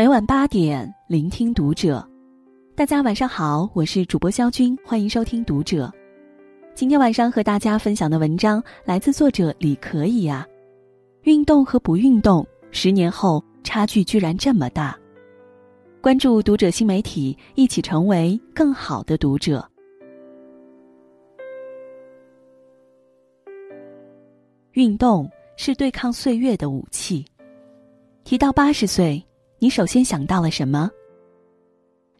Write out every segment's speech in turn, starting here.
每晚八点，聆听读者。大家晚上好，我是主播肖军，欢迎收听读者。今天晚上和大家分享的文章来自作者李可以啊。运动和不运动，十年后差距居然这么大。关注读者新媒体，一起成为更好的读者。运动是对抗岁月的武器。提到八十岁，你首先想到了什么？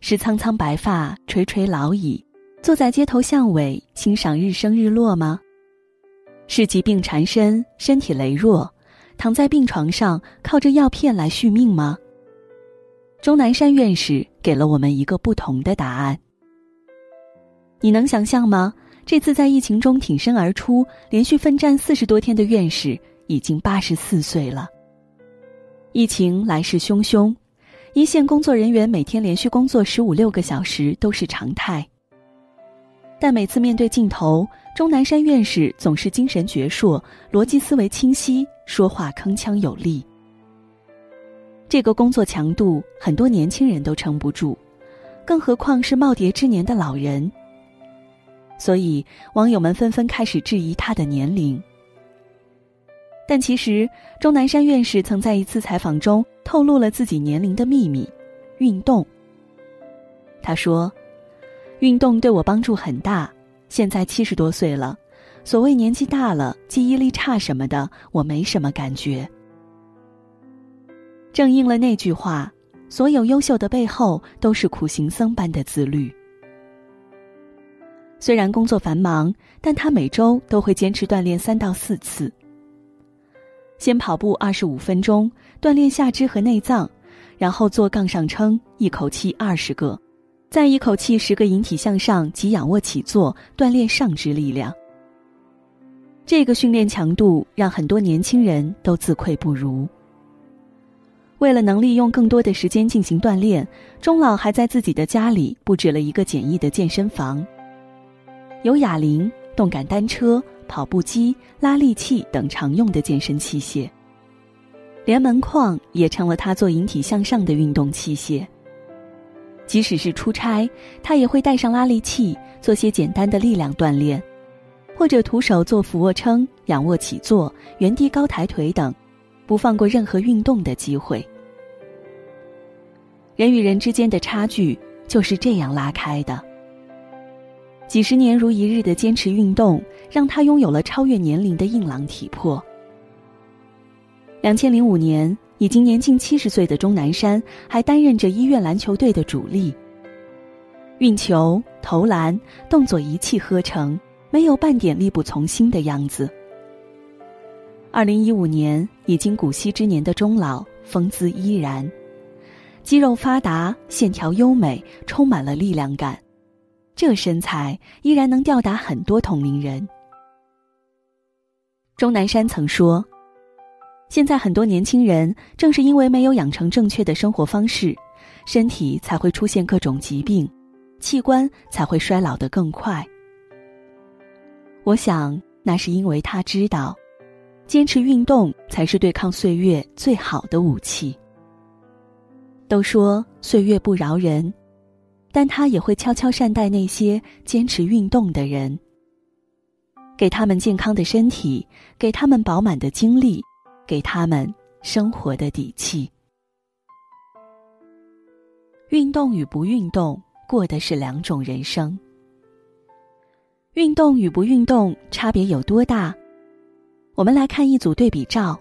是苍苍白发、垂垂老矣，坐在街头巷尾欣赏日升日落吗？是疾病缠身、身体羸弱，躺在病床上靠着药片来续命吗？钟南山院士给了我们一个不同的答案。你能想象吗？这次在疫情中挺身而出、连续奋战四十多天的院士，已经八十四岁了。疫情来势汹汹，一线工作人员每天连续工作十五六个小时都是常态。但每次面对镜头，钟南山院士总是精神矍铄、逻辑思维清晰，说话铿锵有力。这个工作强度，很多年轻人都撑不住，更何况是耄耋之年的老人。所以，网友们纷纷开始质疑他的年龄。但其实，钟南山院士曾在一次采访中透露了自己年龄的秘密：运动。他说：“运动对我帮助很大，现在七十多岁了，所谓年纪大了、记忆力差什么的，我没什么感觉。”正应了那句话：“所有优秀的背后都是苦行僧般的自律。”虽然工作繁忙，但他每周都会坚持锻炼三到四次。先跑步二十五分钟，锻炼下肢和内脏，然后做杠上撑，一口气二十个，再一口气十个引体向上及仰卧起坐，锻炼上肢力量。这个训练强度让很多年轻人都自愧不如。为了能利用更多的时间进行锻炼，钟老还在自己的家里布置了一个简易的健身房，有哑铃、动感单车、跑步机、拉力器等常用的健身器械，连门框也成了他做引体向上的运动器械。即使是出差，他也会带上拉力器，做些简单的力量锻炼，或者徒手做俯卧撑、仰卧起坐、原地高抬腿等。不放过任何运动的机会。人与人之间的差距就是这样拉开的。几十年如一日的坚持运动，让他拥有了超越年龄的硬朗体魄。两千零五年，已经年近七十岁的钟南山还担任着医院篮球队的主力。运球、投篮动作一气呵成，没有半点力不从心的样子。二零一五年，已经古稀之年的钟老风姿依然，肌肉发达，线条优美，充满了力量感。这身材依然能吊打很多同龄人。钟南山曾说：“现在很多年轻人正是因为没有养成正确的生活方式，身体才会出现各种疾病，器官才会衰老的更快。”我想，那是因为他知道。坚持运动才是对抗岁月最好的武器。都说岁月不饶人，但他也会悄悄善待那些坚持运动的人，给他们健康的身体，给他们饱满的精力，给他们生活的底气。运动与不运动，过的是两种人生。运动与不运动，差别有多大？我们来看一组对比照。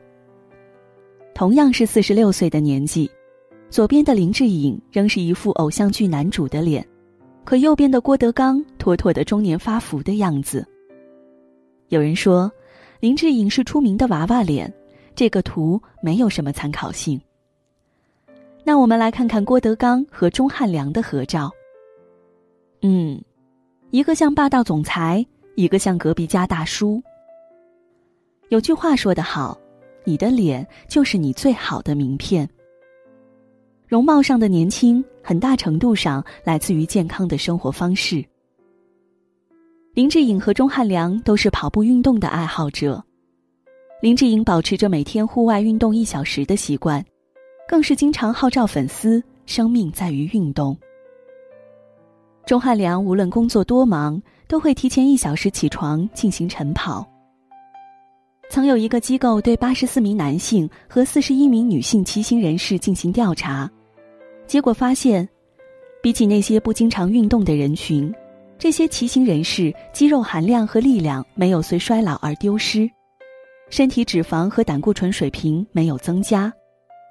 同样是四十六岁的年纪，左边的林志颖仍是一副偶像剧男主的脸，可右边的郭德纲妥妥的中年发福的样子。有人说，林志颖是出名的娃娃脸，这个图没有什么参考性。那我们来看看郭德纲和钟汉良的合照。嗯，一个像霸道总裁，一个像隔壁家大叔。有句话说得好，你的脸就是你最好的名片。容貌上的年轻，很大程度上来自于健康的生活方式。林志颖和钟汉良都是跑步运动的爱好者。林志颖保持着每天户外运动一小时的习惯，更是经常号召粉丝：“生命在于运动。”钟汉良无论工作多忙，都会提前一小时起床进行晨跑。曾有一个机构对八十四名男性和四十一名女性骑行人士进行调查，结果发现，比起那些不经常运动的人群，这些骑行人士肌肉含量和力量没有随衰老而丢失，身体脂肪和胆固醇水平没有增加，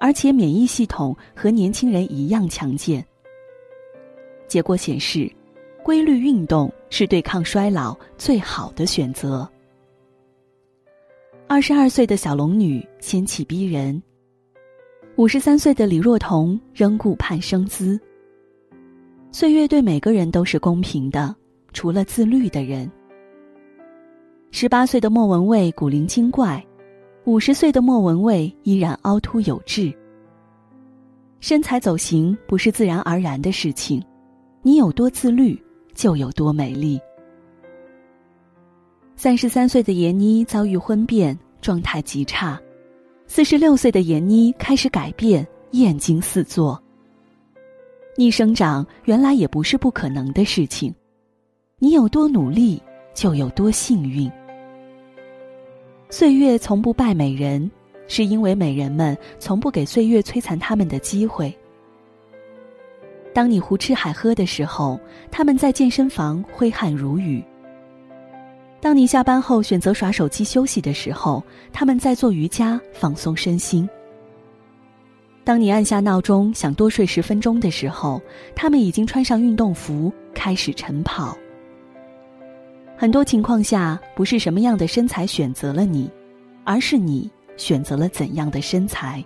而且免疫系统和年轻人一样强健。结果显示，规律运动是对抗衰老最好的选择。二十二岁的小龙女仙气逼人，五十三岁的李若彤仍顾盼生姿。岁月对每个人都是公平的，除了自律的人。十八岁的莫文蔚古灵精怪，五十岁的莫文蔚依然凹凸有致。身材走形不是自然而然的事情。你有多自律，就有多美丽。三十三岁的闫妮遭遇婚变，状态极差；四十六岁的闫妮开始改变，艳惊四座。逆生长原来也不是不可能的事情，你有多努力，就有多幸运。岁月从不败美人，是因为美人们从不给岁月摧残他们的机会。当你胡吃海喝的时候，他们在健身房挥汗如雨；当你下班后选择耍手机休息的时候，他们在做瑜伽放松身心；当你按下闹钟想多睡十分钟的时候，他们已经穿上运动服开始晨跑。很多情况下，不是什么样的身材选择了你，而是你选择了怎样的身材。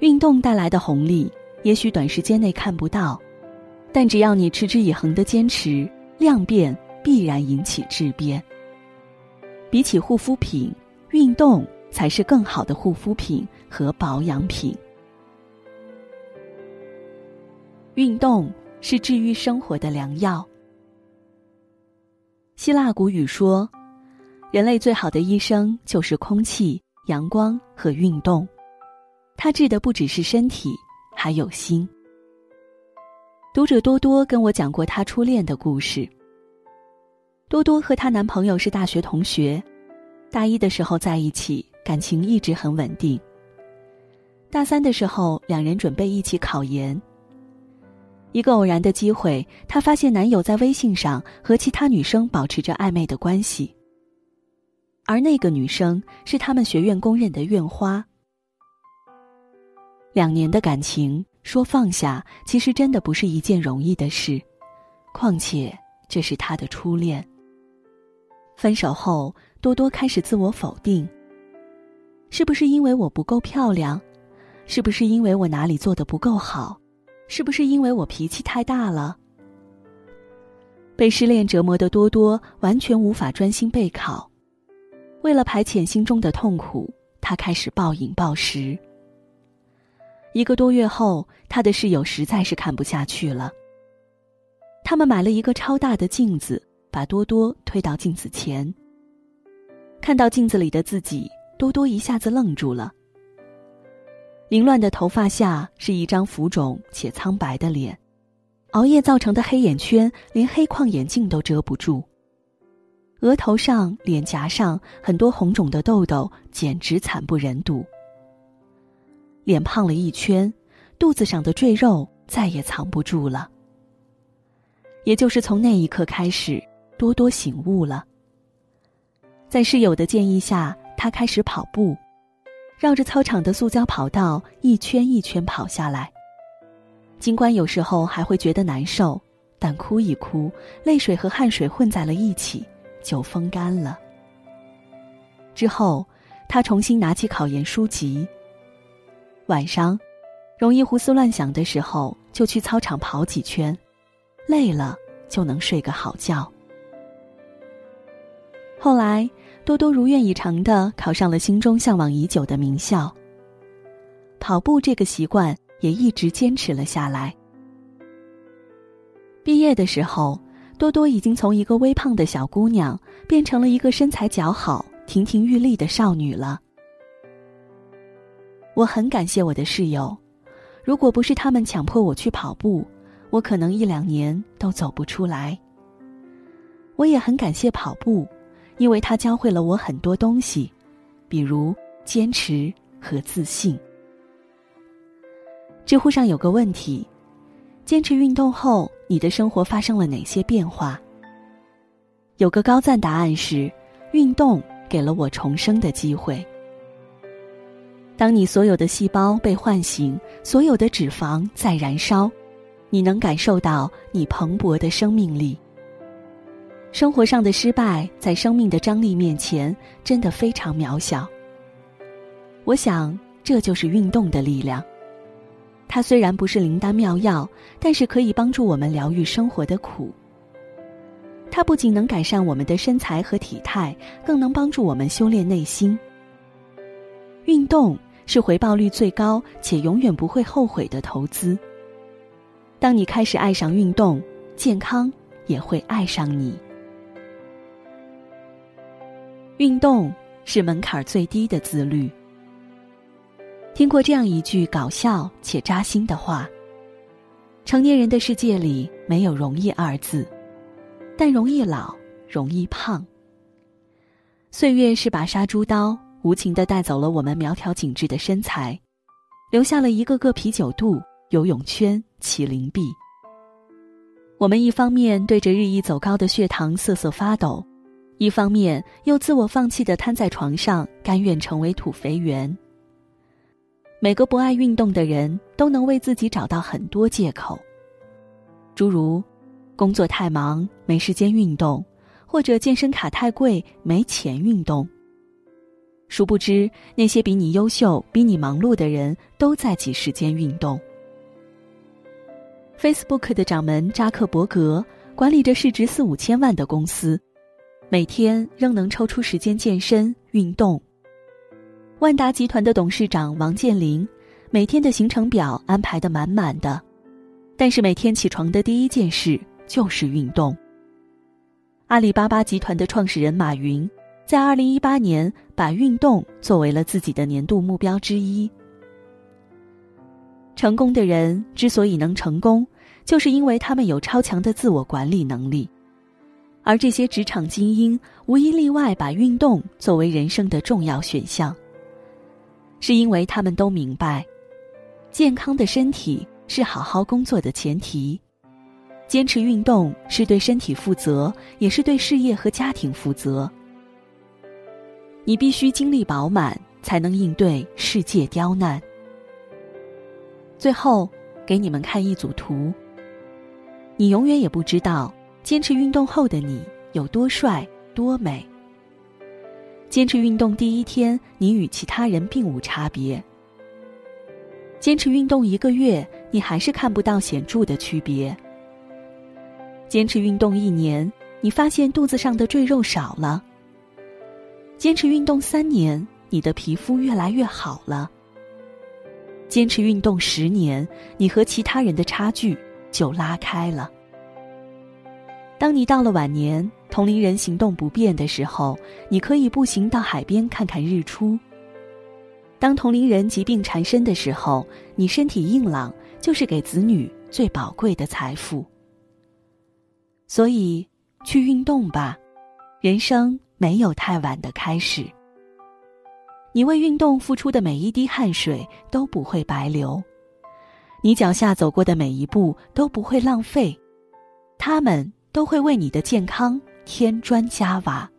运动带来的红利。也许短时间内看不到，但只要你持之以恒的坚持，量变必然引起质变。比起护肤品，运动才是更好的护肤品和保养品。运动是治愈生活的良药。希腊古语说：“人类最好的医生就是空气、阳光和运动。”它治的不只是身体。还有心。读者多多跟我讲过他初恋的故事。多多和她男朋友是大学同学，大一的时候在一起，感情一直很稳定。大三的时候，两人准备一起考研。一个偶然的机会，她发现男友在微信上和其他女生保持着暧昧的关系，而那个女生是他们学院公认的院花。两年的感情，说放下，其实真的不是一件容易的事。况且这是他的初恋。分手后，多多开始自我否定。是不是因为我不够漂亮？是不是因为我哪里做的不够好？是不是因为我脾气太大了？被失恋折磨的多多完全无法专心备考。为了排遣心中的痛苦，他开始暴饮暴食。一个多月后，他的室友实在是看不下去了。他们买了一个超大的镜子，把多多推到镜子前。看到镜子里的自己，多多一下子愣住了。凌乱的头发下是一张浮肿且苍白的脸，熬夜造成的黑眼圈连黑框眼镜都遮不住。额头上、脸颊上很多红肿的痘痘，简直惨不忍睹。脸胖了一圈，肚子上的赘肉再也藏不住了。也就是从那一刻开始，多多醒悟了。在室友的建议下，他开始跑步，绕着操场的塑胶跑道一圈一圈跑下来。尽管有时候还会觉得难受，但哭一哭，泪水和汗水混在了一起，就风干了。之后，他重新拿起考研书籍。晚上，容易胡思乱想的时候，就去操场跑几圈，累了就能睡个好觉。后来，多多如愿以偿的考上了心中向往已久的名校。跑步这个习惯也一直坚持了下来。毕业的时候，多多已经从一个微胖的小姑娘变成了一个身材姣好、亭亭玉立的少女了。我很感谢我的室友，如果不是他们强迫我去跑步，我可能一两年都走不出来。我也很感谢跑步，因为它教会了我很多东西，比如坚持和自信。知乎上有个问题：坚持运动后，你的生活发生了哪些变化？有个高赞答案是：运动给了我重生的机会。当你所有的细胞被唤醒，所有的脂肪在燃烧，你能感受到你蓬勃的生命力。生活上的失败，在生命的张力面前，真的非常渺小。我想，这就是运动的力量。它虽然不是灵丹妙药，但是可以帮助我们疗愈生活的苦。它不仅能改善我们的身材和体态，更能帮助我们修炼内心。运动是回报率最高且永远不会后悔的投资。当你开始爱上运动，健康也会爱上你。运动是门槛最低的自律。听过这样一句搞笑且扎心的话：成年人的世界里没有容易二字。但容易老，容易胖。岁月是把杀猪刀，无情的带走了我们苗条紧致的身材，留下了一个个啤酒肚、游泳圈、麒麟臂。我们一方面对着日益走高的血糖瑟瑟发抖，一方面又自我放弃的瘫在床上，甘愿成为土肥圆。每个不爱运动的人都能为自己找到很多借口，诸如。工作太忙，没时间运动，或者健身卡太贵，没钱运动。殊不知，那些比你优秀、比你忙碌的人都在挤时间运动。Facebook 的掌门扎克伯格管理着市值四五千万的公司，每天仍能抽出时间健身运动。万达集团的董事长王健林，每天的行程表安排的满满的，但是每天起床的第一件事。就是运动。阿里巴巴集团的创始人马云，在二零一八年把运动作为了自己的年度目标之一。成功的人之所以能成功，就是因为他们有超强的自我管理能力，而这些职场精英无一例外把运动作为人生的重要选项，是因为他们都明白，健康的身体是好好工作的前提。坚持运动是对身体负责，也是对事业和家庭负责。你必须精力饱满，才能应对世界刁难。最后，给你们看一组图。你永远也不知道，坚持运动后的你有多帅、多美。坚持运动第一天，你与其他人并无差别。坚持运动一个月，你还是看不到显著的区别。坚持运动一年，你发现肚子上的赘肉少了；坚持运动三年，你的皮肤越来越好了；坚持运动十年，你和其他人的差距就拉开了。当你到了晚年，同龄人行动不便的时候，你可以步行到海边看看日出；当同龄人疾病缠身的时候，你身体硬朗，就是给子女最宝贵的财富。所以，去运动吧，人生没有太晚的开始。你为运动付出的每一滴汗水都不会白流，你脚下走过的每一步都不会浪费，他们都会为你的健康添砖加瓦。